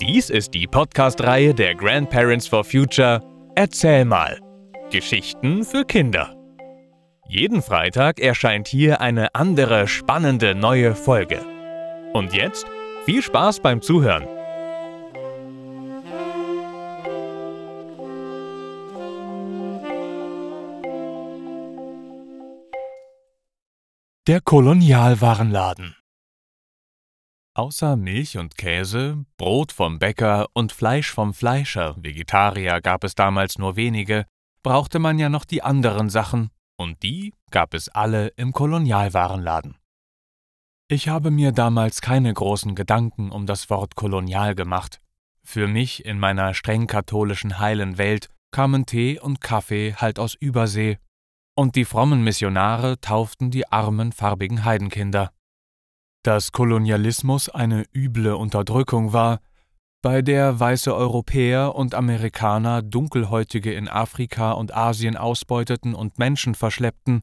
Dies ist die Podcast-Reihe der Grandparents for Future Erzähl mal. Geschichten für Kinder. Jeden Freitag erscheint hier eine andere spannende neue Folge. Und jetzt viel Spaß beim Zuhören. Der Kolonialwarenladen Außer Milch und Käse, Brot vom Bäcker und Fleisch vom Fleischer, Vegetarier gab es damals nur wenige, brauchte man ja noch die anderen Sachen, und die gab es alle im Kolonialwarenladen. Ich habe mir damals keine großen Gedanken um das Wort kolonial gemacht. Für mich in meiner streng katholischen heilen Welt kamen Tee und Kaffee halt aus Übersee, und die frommen Missionare tauften die armen farbigen Heidenkinder. Dass Kolonialismus eine üble Unterdrückung war, bei der weiße Europäer und Amerikaner Dunkelhäutige in Afrika und Asien ausbeuteten und Menschen verschleppten,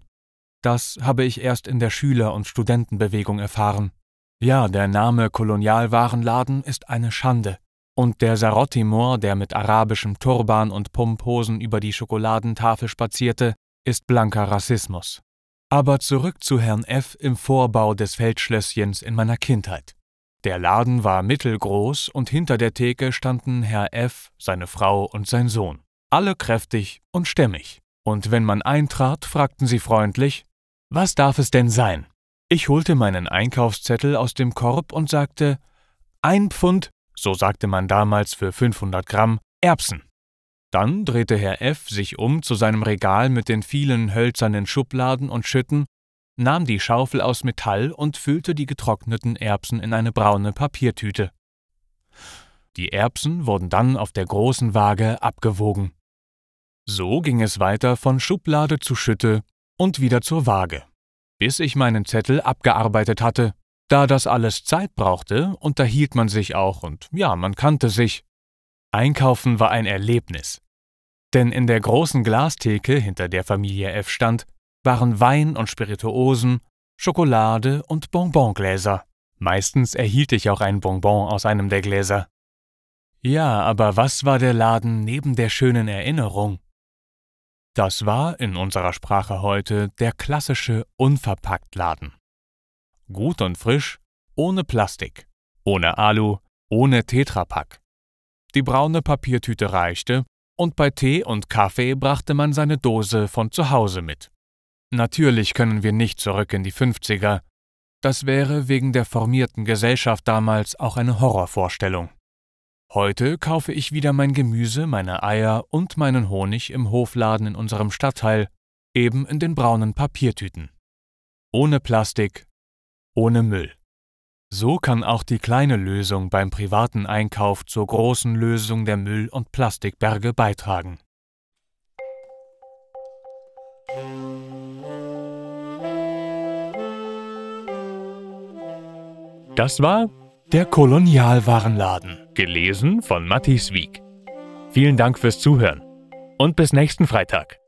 das habe ich erst in der Schüler- und Studentenbewegung erfahren. Ja, der Name Kolonialwarenladen ist eine Schande. Und der Sarottimor, der mit arabischem Turban und Pumphosen über die Schokoladentafel spazierte, ist blanker Rassismus. Aber zurück zu Herrn F. im Vorbau des Feldschlösschens in meiner Kindheit. Der Laden war mittelgroß und hinter der Theke standen Herr F., seine Frau und sein Sohn. Alle kräftig und stämmig. Und wenn man eintrat, fragten sie freundlich: Was darf es denn sein? Ich holte meinen Einkaufszettel aus dem Korb und sagte: Ein Pfund, so sagte man damals für 500 Gramm, Erbsen. Dann drehte Herr F. sich um zu seinem Regal mit den vielen hölzernen Schubladen und Schütten, nahm die Schaufel aus Metall und füllte die getrockneten Erbsen in eine braune Papiertüte. Die Erbsen wurden dann auf der großen Waage abgewogen. So ging es weiter von Schublade zu Schütte und wieder zur Waage, bis ich meinen Zettel abgearbeitet hatte. Da das alles Zeit brauchte, unterhielt man sich auch und ja, man kannte sich. Einkaufen war ein Erlebnis. Denn in der großen Glastheke, hinter der Familie F stand, waren Wein und Spirituosen, Schokolade und Bonbongläser. Meistens erhielt ich auch ein Bonbon aus einem der Gläser. Ja, aber was war der Laden neben der schönen Erinnerung? Das war in unserer Sprache heute der klassische Unverpacktladen. Gut und frisch, ohne Plastik, ohne Alu, ohne Tetrapack. Die braune Papiertüte reichte und bei Tee und Kaffee brachte man seine Dose von zu Hause mit. Natürlich können wir nicht zurück in die 50er. Das wäre wegen der formierten Gesellschaft damals auch eine Horrorvorstellung. Heute kaufe ich wieder mein Gemüse, meine Eier und meinen Honig im Hofladen in unserem Stadtteil, eben in den braunen Papiertüten. Ohne Plastik, ohne Müll. So kann auch die kleine Lösung beim privaten Einkauf zur großen Lösung der Müll- und Plastikberge beitragen. Das war der Kolonialwarenladen, gelesen von Matthias Wieck. Vielen Dank fürs Zuhören und bis nächsten Freitag.